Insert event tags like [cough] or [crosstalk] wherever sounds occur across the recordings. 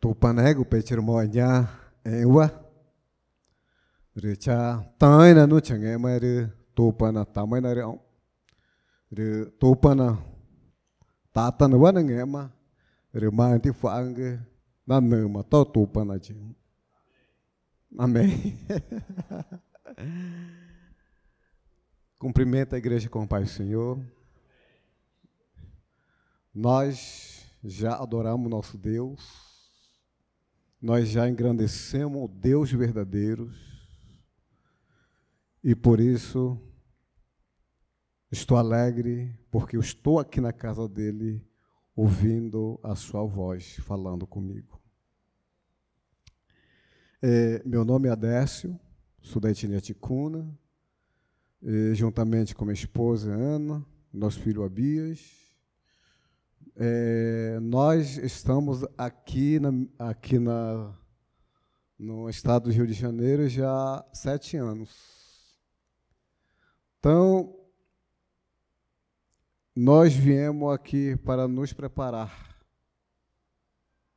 tupanego pecher moanya ewa. Re cha tai na nu change ma tupana tamai na re au. Re tupana tatan wa na nge ma. Re ma ti faange na ma to tupana chi. Amém [laughs] Cumprimenta a igreja com o Pai Senhor. Nós já adoramos nosso Deus, nós já engrandecemos o Deus verdadeiro, e por isso estou alegre, porque eu estou aqui na casa dele, ouvindo a sua voz falando comigo. É, meu nome é Adécio, sou da etnia Ticuna, juntamente com minha esposa Ana, nosso filho Abias, é, nós estamos aqui, na, aqui na, no estado do Rio de Janeiro já há sete anos. Então, nós viemos aqui para nos preparar,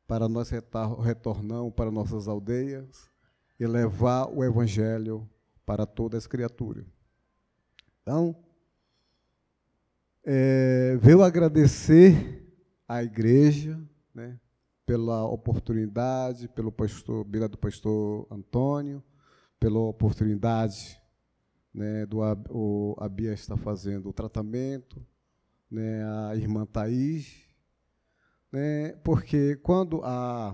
para nós retornarmos para nossas aldeias e levar o Evangelho para todas as criaturas. Então, é, veio agradecer à igreja, né, pela oportunidade, pelo pastor, bila do pastor Antônio, pela oportunidade né, do o, a Bia está fazendo o tratamento, né, a irmã Thaís, né, porque quando a,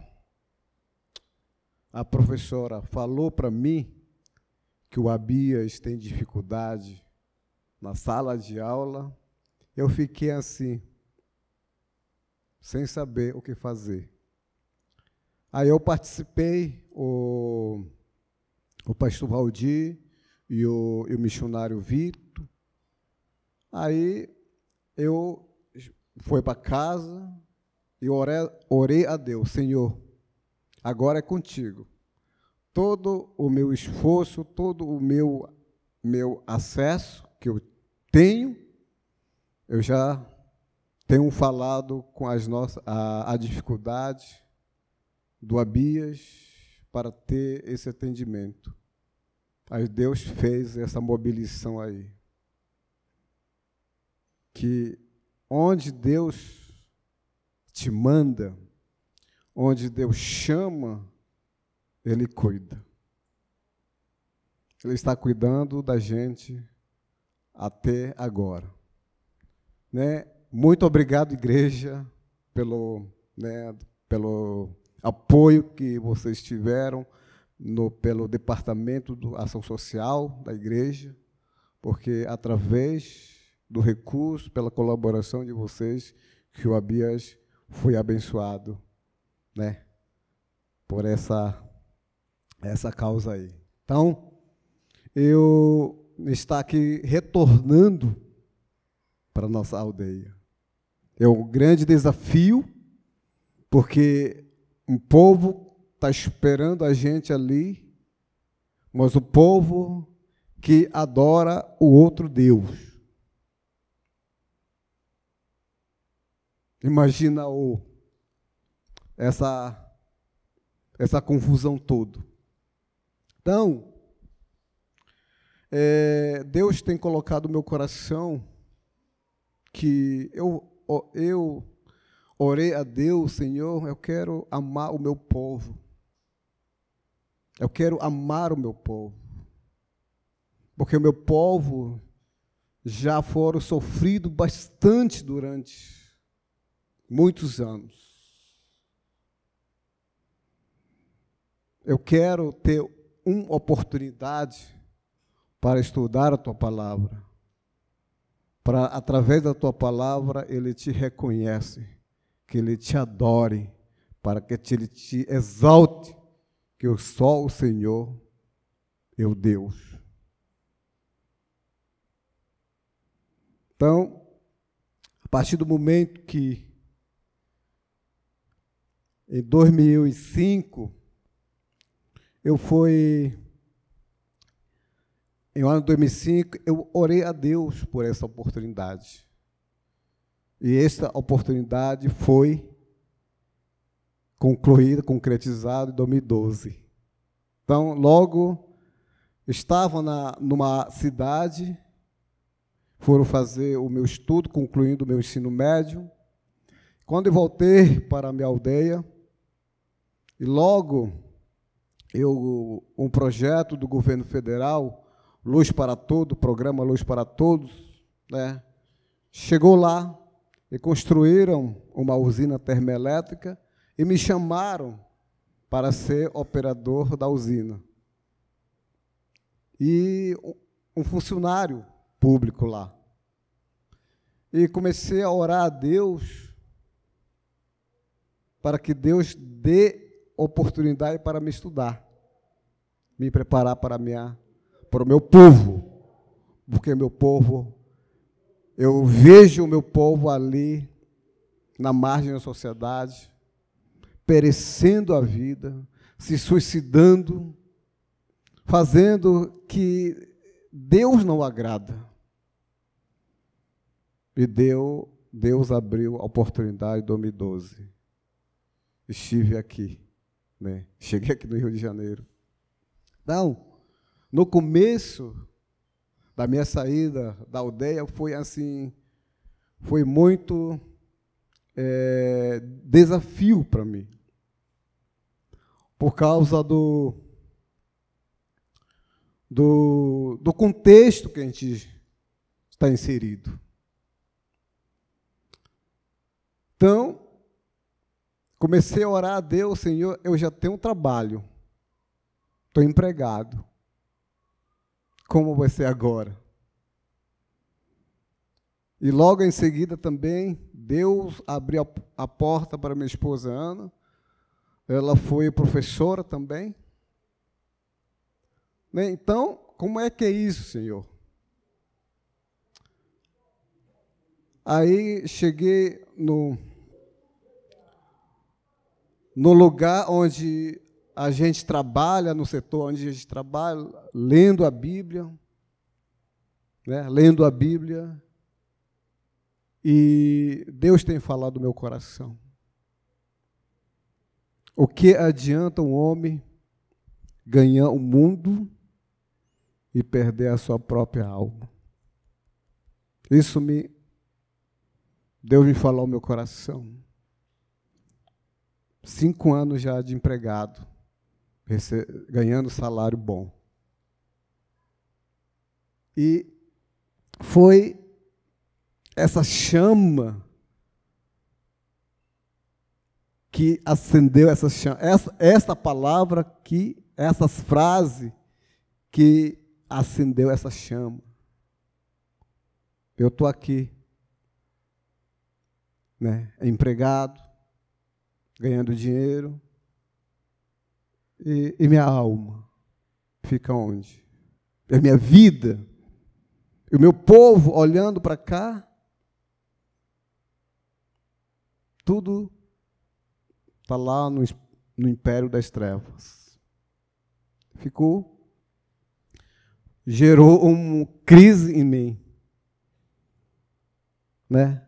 a professora falou para mim que o Abias tem dificuldade na sala de aula, eu fiquei assim, sem saber o que fazer. Aí eu participei, o, o pastor Valdir e o, e o missionário Vitor. Aí eu fui para casa e orei, orei a Deus, Senhor, agora é contigo. Todo o meu esforço, todo o meu, meu acesso que eu tenho, eu já tenho falado com as nossas, a, a dificuldade do Abias para ter esse atendimento. Aí Deus fez essa mobilização aí. Que onde Deus te manda, onde Deus chama, Ele cuida. Ele está cuidando da gente até agora. Né? Muito obrigado, igreja, pelo, né, pelo apoio que vocês tiveram no, pelo Departamento de Ação Social da igreja, porque através do recurso, pela colaboração de vocês, que o Abias foi abençoado, né, por essa essa causa aí. Então, eu está aqui retornando para nossa aldeia. É um grande desafio, porque um povo está esperando a gente ali, mas o povo que adora o outro Deus. Imagina o, essa, essa confusão toda. Então, é, Deus tem colocado no meu coração que eu eu orei a Deus, Senhor, eu quero amar o meu povo. Eu quero amar o meu povo. Porque o meu povo já foram sofrido bastante durante muitos anos. Eu quero ter uma oportunidade para estudar a tua palavra para através da tua palavra ele te reconhece, que ele te adore, para que ele te exalte, que sou o Senhor, eu Deus. Então, a partir do momento que em 2005 eu fui em ano 2005, eu orei a Deus por essa oportunidade. E essa oportunidade foi concluída, concretizado em 2012. Então, logo estava na, numa cidade, foram fazer o meu estudo, concluindo o meu ensino médio. Quando eu voltei para a minha aldeia, e logo eu um projeto do governo federal, Luz para Todos, programa Luz para Todos, né, chegou lá e construíram uma usina termoelétrica e me chamaram para ser operador da usina. E um funcionário público lá. E comecei a orar a Deus para que Deus dê oportunidade para me estudar, me preparar para minha para o meu povo, porque meu povo eu vejo o meu povo ali na margem da sociedade, perecendo a vida, se suicidando, fazendo que Deus não agrada. E deu, Deus abriu a oportunidade em 2012. Estive aqui, né? Cheguei aqui no Rio de Janeiro. Não, no começo da minha saída da aldeia foi assim, foi muito é, desafio para mim por causa do, do, do contexto que a gente está inserido. Então, comecei a orar a Deus, Senhor, eu já tenho um trabalho, estou empregado. Como vai ser agora? E logo em seguida também, Deus abriu a, porta para minha esposa Ana, ela foi professora também. Né? Então, como é que é isso, Senhor? Aí cheguei no, no lugar onde a gente trabalha, no setor onde a gente trabalha, lendo a Bíblia, né? lendo a Bíblia, e Deus tem falado no meu coração. O que adianta um homem ganhar o mundo e perder a sua própria alma? Isso me Deus me falou ao meu coração. Cinco anos já de empregado, ganhando salário bom. E foi essa chama que acendeu essa chama, essa, essa palavra que, essas frases que acendeu essa chama. Eu estou aqui, né, empregado, ganhando dinheiro, e, e minha alma fica onde? É minha vida. E o meu povo olhando para cá, tudo Está lá no, no império das trevas. Ficou. Gerou uma crise em mim. Né?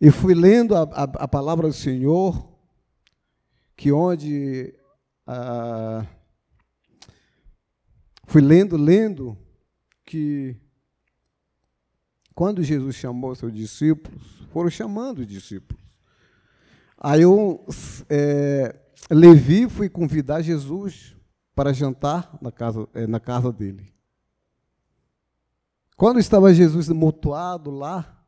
E fui lendo a, a, a palavra do Senhor, que onde. Ah, fui lendo, lendo, que quando Jesus chamou seus discípulos, foram chamando os discípulos. Aí eu, é, Levi, fui convidar Jesus para jantar na casa, é, na casa dele. Quando estava Jesus motuado lá,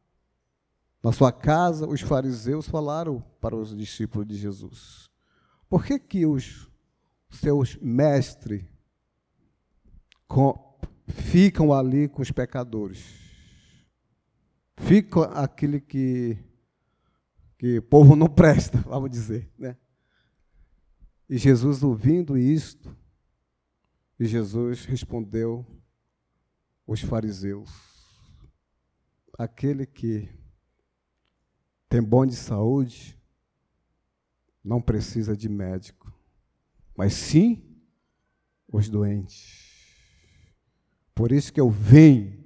na sua casa, os fariseus falaram para os discípulos de Jesus: Por que, que os seus mestres com, ficam ali com os pecadores? Fica aquele que que povo não [laughs] presta, vamos dizer, né? E Jesus ouvindo isto, e Jesus respondeu os fariseus: aquele que tem bom de saúde não precisa de médico, mas sim os doentes. Por isso que eu venho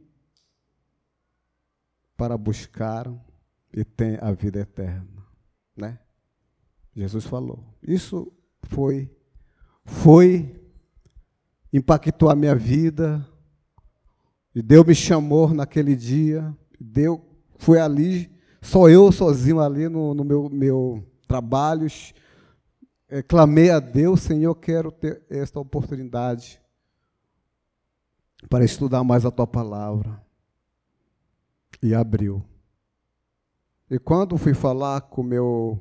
para buscar e tem a vida eterna, né? Jesus falou. Isso foi, foi, impactou a minha vida. E Deus me chamou naquele dia. Deus foi ali, só eu sozinho ali no, no meu, meu trabalho. É, clamei a Deus, Senhor, quero ter esta oportunidade para estudar mais a tua palavra. E abriu. E quando fui falar com meu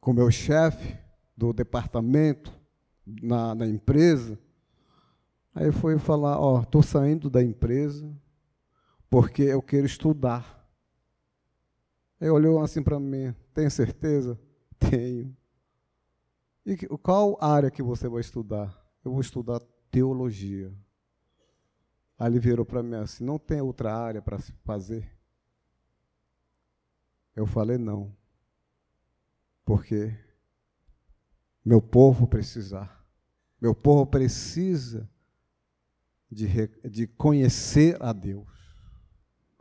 com meu chefe do departamento na, na empresa, aí foi falar, ó, estou saindo da empresa porque eu quero estudar. Ele olhou assim para mim, tem certeza? [laughs] Tenho. E qual área que você vai estudar? Eu vou estudar teologia. Aí ele virou para mim assim: não tem outra área para se fazer? Eu falei: não. Porque meu povo precisar. Meu povo precisa de, de conhecer a Deus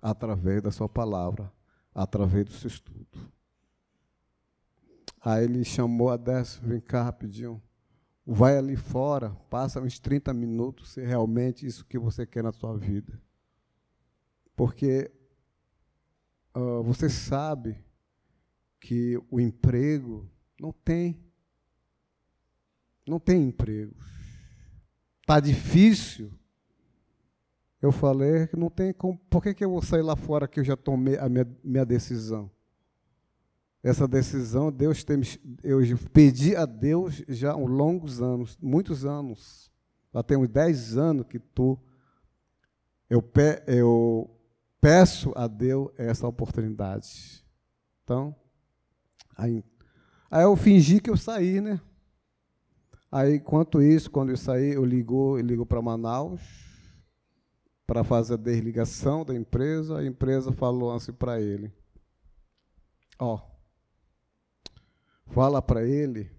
através da sua palavra, através do seu estudo. Aí ele chamou a Décio, vem cá rapidinho vai ali fora, passa uns 30 minutos, se realmente isso que você quer na sua vida. Porque uh, você sabe que o emprego não tem. Não tem emprego. Está difícil. Eu falei que não tem como. Por que, que eu vou sair lá fora que eu já tomei a minha, minha decisão? essa decisão, Deus tem, eu pedi a Deus já há longos anos, muitos anos, já tem uns 10 anos que tu, eu, pe, eu peço a Deus essa oportunidade. Então, aí, aí eu fingi que eu saí, né? Aí, enquanto isso, quando eu saí, eu ligou, eu ligo para Manaus para fazer a desligação da empresa. A empresa falou assim para ele: Ó, Fala para ele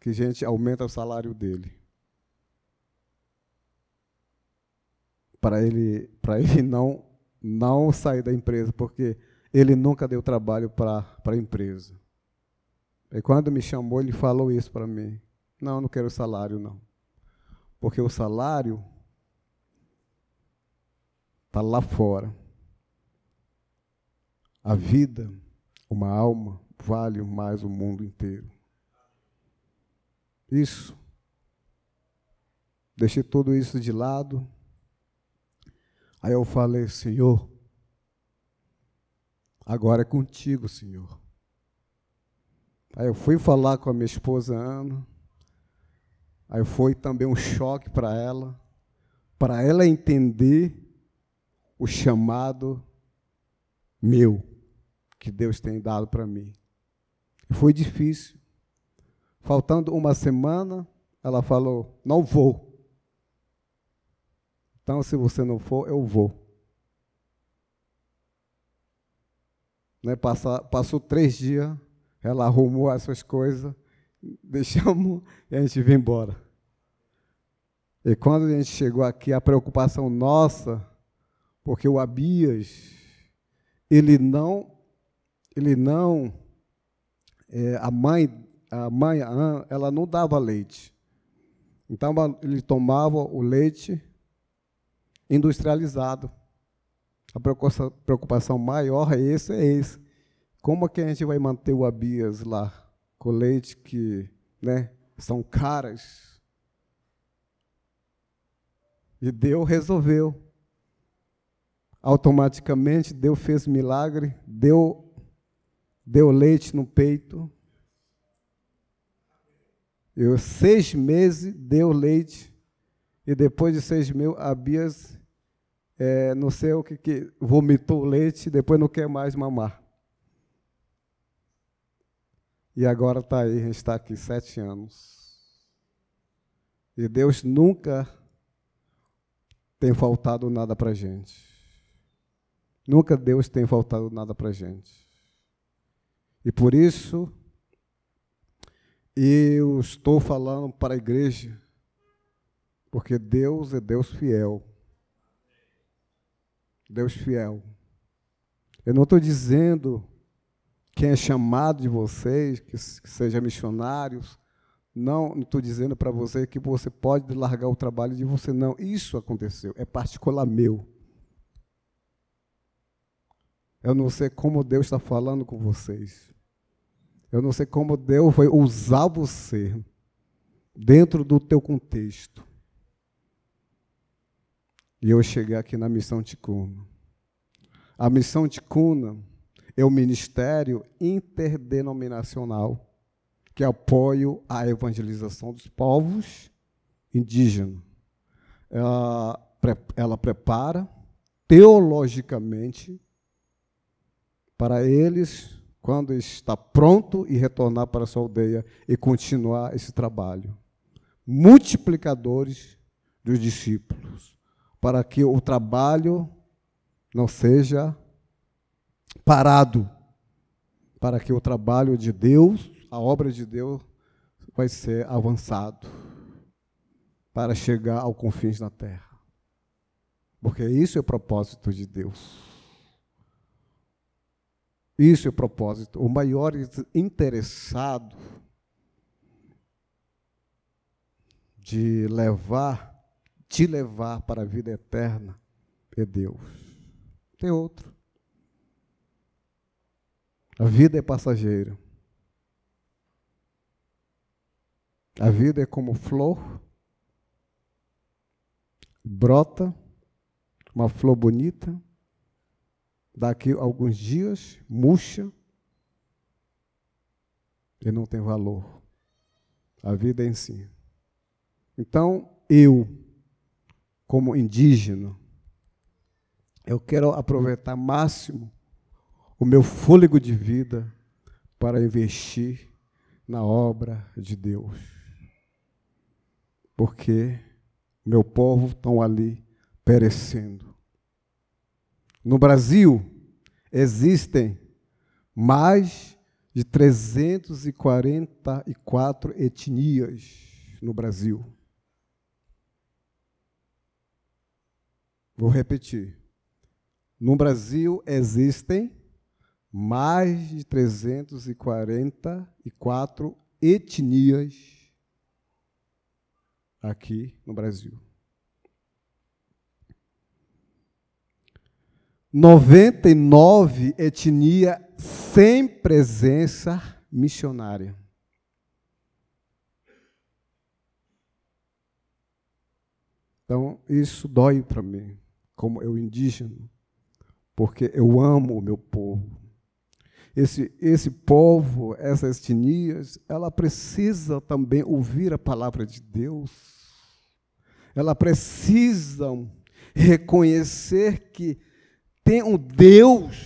que a gente aumenta o salário dele. Para ele, para ele [laughs] não não sair da empresa, porque ele nunca deu trabalho para a empresa. E quando me chamou, ele falou isso para mim. Não, não quero salário, não. Porque o salário está lá fora. A vida, uma alma, vale mais o mundo inteiro. Isso. Deixei tudo isso de lado. Aí eu falei, Senhor, agora é contigo, Senhor. Aí eu fui falar com a minha esposa Ana. Aí foi também um choque para ela, para ela entender o chamado meu que Deus tem dado para mim. Foi difícil. Faltando uma semana, ela falou: Não vou. Então, se você não for, eu vou. Né, passa, passou três dias, ela arrumou essas coisas, deixamos e a gente veio embora. E quando a gente chegou aqui, a preocupação nossa, porque o Abias, ele não, ele não é, a mãe, a mãe, ela não dava leite. Então ele tomava o leite industrializado. A preocupação maior é esse, é esse. Como é que a gente vai manter o Abias lá com leite que, né, são caras? E Deus resolveu. Automaticamente Deus fez milagre, deu deu leite no peito. Eu, seis meses, deu leite. E depois de seis meses, a Bias, é, não sei o que, que vomitou leite, depois não quer mais mamar. E agora está aí, a gente está aqui sete anos. E Deus nunca tem faltado nada para a gente. Nunca Deus tem faltado nada para a gente. E por isso, eu estou falando para a igreja, porque Deus é Deus fiel. Deus fiel. Eu não estou dizendo quem é chamado de vocês, que, que seja missionários, não estou dizendo para você que você pode largar o trabalho de você, não. Isso aconteceu, é particular meu. Eu não sei como Deus está falando com vocês. Eu não sei como Deus vai usar você dentro do teu contexto. E eu cheguei aqui na missão Ticuna. A missão Ticuna é o ministério interdenominacional que apoia a evangelização dos povos indígenas. Ela, ela prepara teologicamente para eles quando está pronto e retornar para a sua aldeia e continuar esse trabalho. Multiplicadores dos discípulos, para que o trabalho não seja parado, para que o trabalho de Deus, a obra de Deus, vai ser avançado para chegar ao confins da terra. Porque isso é o propósito de Deus. Isso é o propósito. O maior interessado de levar, te levar para a vida eterna é Deus. Tem outro. A vida é passageira. A vida é como flor, brota, uma flor bonita, daqui a alguns dias, murcha e não tem valor. A vida é em si. Então, eu, como indígena, eu quero aproveitar máximo o meu fôlego de vida para investir na obra de Deus. Porque meu povo estão ali perecendo. No Brasil, existem mais de 344 etnias no Brasil. Vou repetir. No Brasil existem mais de 344 etnias aqui no Brasil. 99 etnia sem presença missionária. Então, isso dói para mim, como eu indígena, porque eu amo o meu povo. Esse, esse povo, essas etnias, ela precisa também ouvir a palavra de Deus. Ela precisam reconhecer que tem um Deus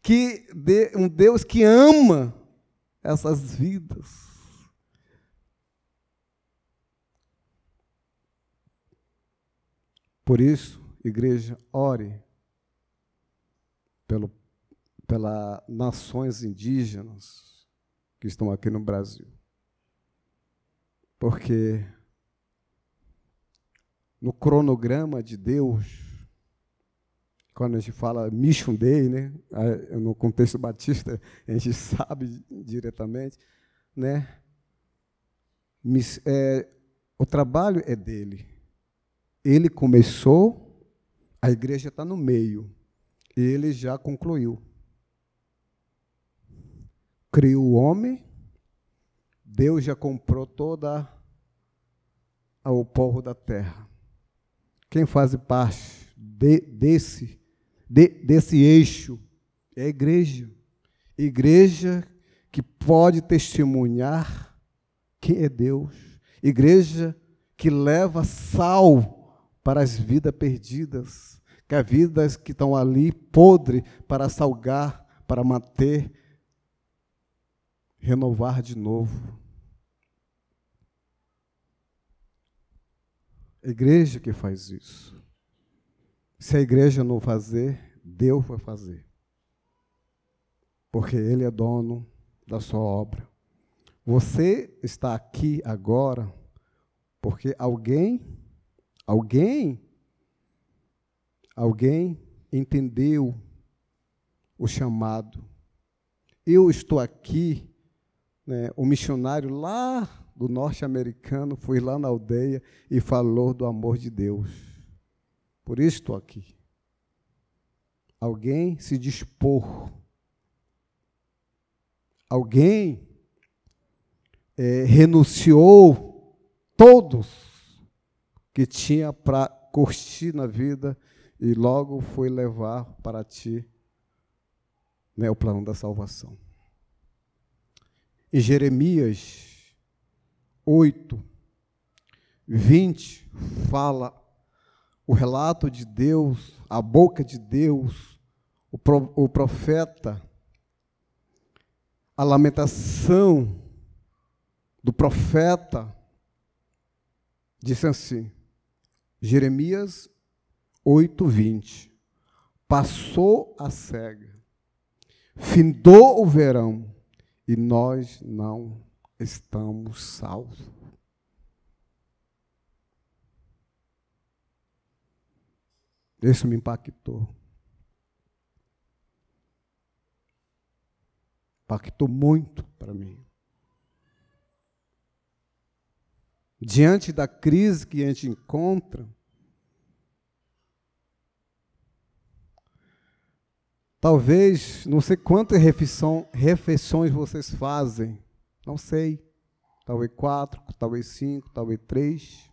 que um Deus que ama essas vidas. Por isso, igreja, ore pelo, pelas nações indígenas que estão aqui no Brasil. Porque no cronograma de Deus, quando a gente fala Mission Day, né, no contexto [laughs] batista, a gente sabe diretamente, né, é, o trabalho é dele. Ele começou, a igreja está no meio, ele já concluiu. Criou o homem, Deus já comprou toda o povo da terra. Quem faz parte de, desse de, desse eixo é a igreja. Igreja que pode testemunhar quem é Deus. Igreja que leva sal para as vidas perdidas, que as vidas que estão ali podre para salgar, para manter, renovar de novo. A igreja que faz isso. Se a igreja não fazer, Deus vai fazer. Porque Ele é dono da sua obra. Você está aqui agora porque alguém, alguém, alguém entendeu o chamado eu estou aqui, né, o missionário lá do norte-americano foi lá na aldeia e falou do amor de Deus. Por isso estou aqui. Alguém se dispor. Alguém é, renunciou todos que tinha para curtir na vida e logo foi levar para ti né, o plano da salvação. Em Jeremias 8, 20, fala o relato de Deus, a boca de Deus, o, pro, o profeta, a lamentação do profeta, disse assim: Jeremias 8:20. Passou a cega, findou o verão e nós não estamos salvos. Isso me impactou. Impactou muito para mim. diante da crise que a gente encontra, talvez, não sei quantas refeições vocês fazem, não sei, talvez quatro, talvez cinco, talvez três.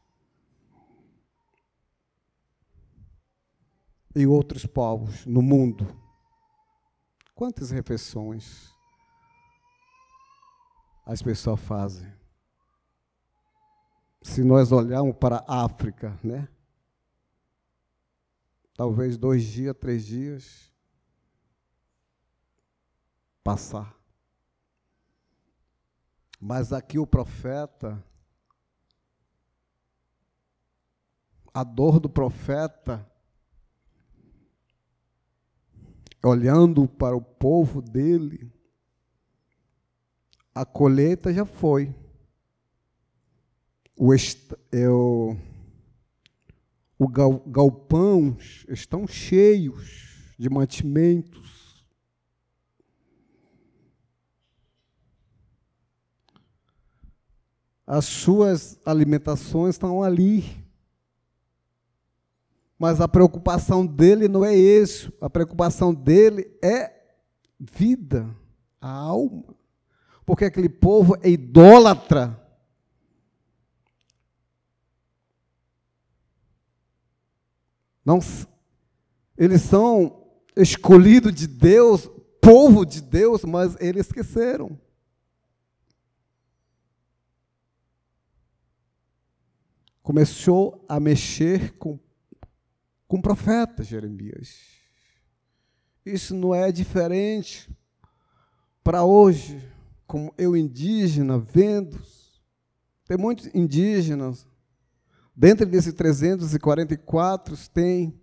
E outros povos no mundo. Quantas refeições as pessoas fazem? se nós olharmos para a África, né? Talvez dois dias, três dias, passar. Mas aqui o profeta, a dor do profeta, olhando para o povo dele, a colheita já foi o, é o, o gal, galpão estão cheios de mantimentos. As suas alimentações estão ali. Mas a preocupação dele não é isso. A preocupação dele é vida, a alma. Porque aquele povo é idólatra. Não, eles são escolhidos de Deus, povo de Deus, mas eles esqueceram. Começou a mexer com, com o profeta Jeremias. Isso não é diferente para hoje, como eu indígena, vendo. Tem muitos indígenas Dentro desses 344 tem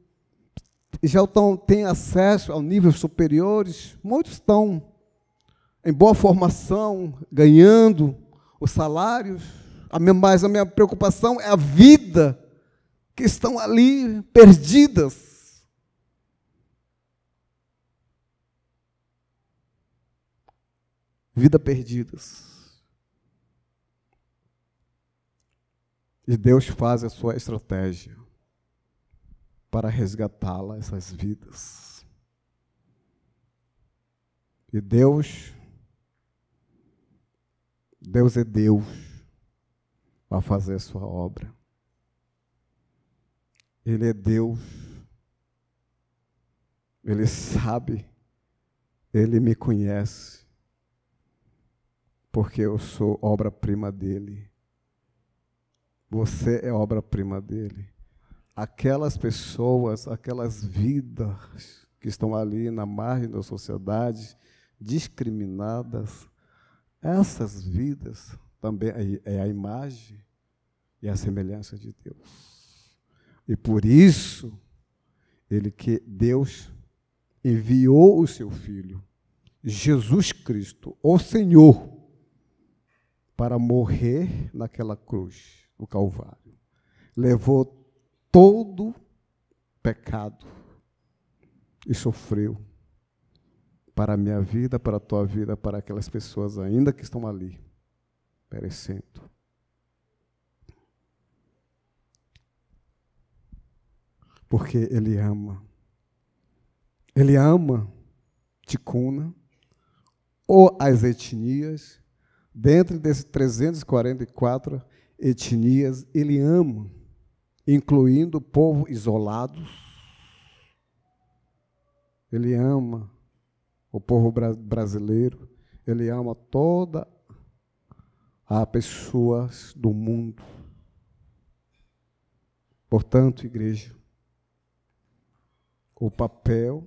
já estão, têm acesso a níveis superiores, muitos estão em boa formação, ganhando os salários, mas a minha preocupação é a vida que estão ali perdidas. Vida perdidas. E Deus faz a sua estratégia para resgatá-la, essas vidas. E Deus, Deus é Deus para fazer a sua obra. Ele é Deus. Ele sabe, ele me conhece, porque eu sou obra-prima dele. Você é obra-prima dele. Aquelas pessoas, aquelas vidas que estão ali na margem da sociedade, discriminadas, essas vidas também é a imagem e a semelhança de Deus. E por isso, ele que Deus enviou o seu filho, Jesus Cristo, o Senhor, para morrer naquela cruz o Calvário. Levou todo pecado e sofreu para a minha vida, para a tua vida, para aquelas pessoas ainda que estão ali, perecendo. Porque Ele ama. Ele ama Ticuna, ou as etnias, dentro desses 344 etnias, Ele ama, incluindo o povo isolado. Ele ama o povo brasileiro, ele ama toda a pessoas do mundo. Portanto, igreja, o papel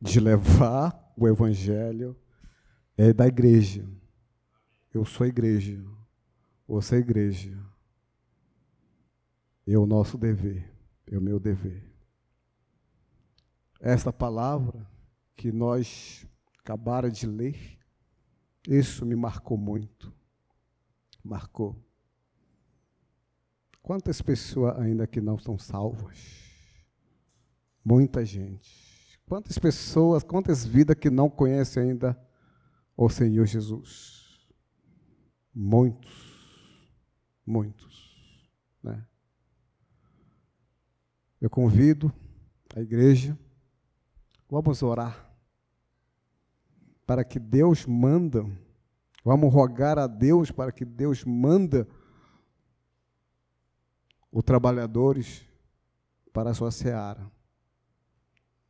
de levar o evangelho é da igreja. Eu sou igreja. Você é igreja. É o nosso dever, é o meu dever. Esta palavra que nós acabaram de ler, isso me marcou muito. Marcou. Quantas pessoas ainda que não são salvas? Muita gente. Quantas pessoas, quantas vidas que não conhecem ainda o Senhor Jesus? Muitos. Muitos. Né? Eu convido a igreja, vamos orar para que Deus manda, vamos rogar a Deus para que Deus manda os trabalhadores para a sua seara.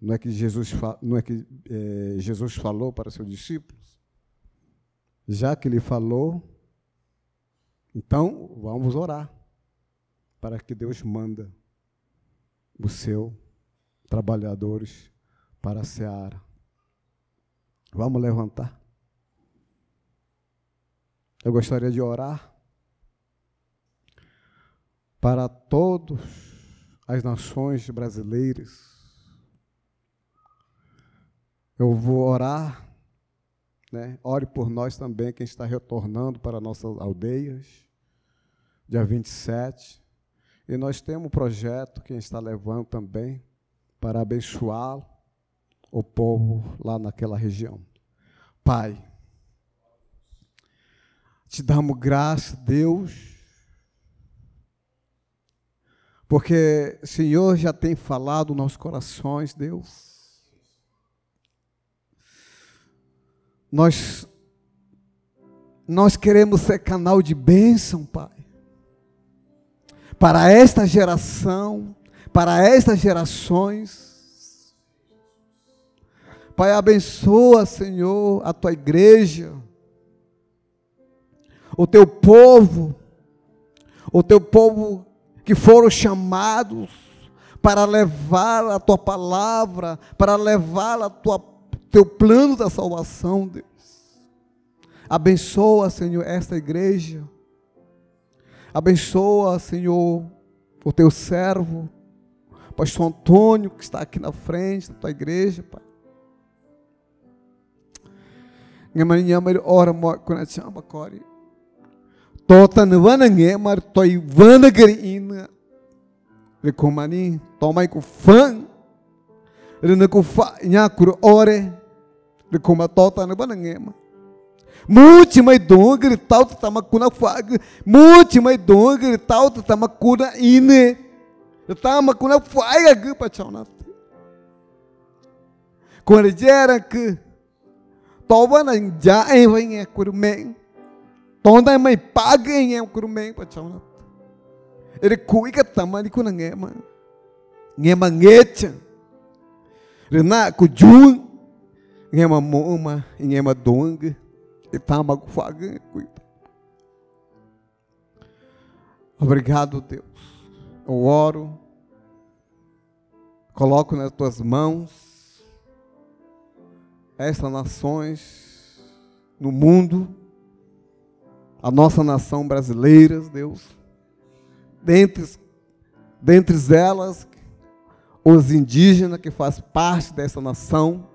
Não é que Jesus, não é que é, Jesus falou para seus discípulos? Já que ele falou, então vamos orar para que Deus manda os seus trabalhadores para a seara. Vamos levantar. Eu gostaria de orar para todas as nações brasileiras. Eu vou orar, né? Ore por nós também, quem está retornando para nossas aldeias, dia 27. E nós temos um projeto que está levando também para abençoá-lo o povo lá naquela região. Pai, te damos graça, Deus, porque o Senhor já tem falado nos nossos corações, Deus. Nós, nós queremos ser canal de bênção, Pai, para esta geração, para estas gerações. Pai, abençoa, Senhor, a tua igreja, o teu povo, o teu povo que foram chamados para levar a tua palavra, para levar a tua teu plano da salvação, Deus. Abençoa, Senhor, esta igreja. Abençoa, Senhor, o teu servo, pastor Antônio, que está aqui na frente da tua igreja, Pai. ngamani nyamari ora mo kuna chamba kori tota nwana nge mar toi vana gari ina re komani tomai ku fan re na ku ore re koma tota nwana nge ma muti mai dongri tal tama kuna fag muti mai dongri tal tama kuna ine. Tama kuna faiga gu pa chona quando gera que toba na ja e vai nghe kurumeng tonda mai paga nghe kurumeng pa chawna ere kui ka tamani kuna nghe ma nghe ma ngecha rena ku jun nghe ma mo ma nghe ma dong tama ku faga kuita Obrigado, Deus. Eu oro, coloco nas tuas mãos estas nações no mundo, a nossa nação brasileira, Deus, dentre, dentre elas, os indígenas que fazem parte dessa nação,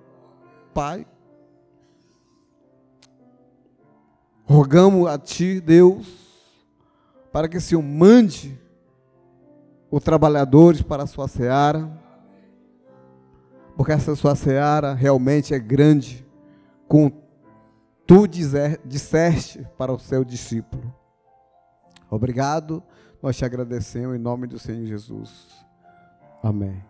Pai. Rogamos a Ti, Deus, para que o Senhor mande os trabalhadores para a sua seara, porque essa sua seara realmente é grande, com tu dizer, disseste para o seu discípulo. Obrigado, nós te agradecemos em nome do Senhor Jesus. Amém.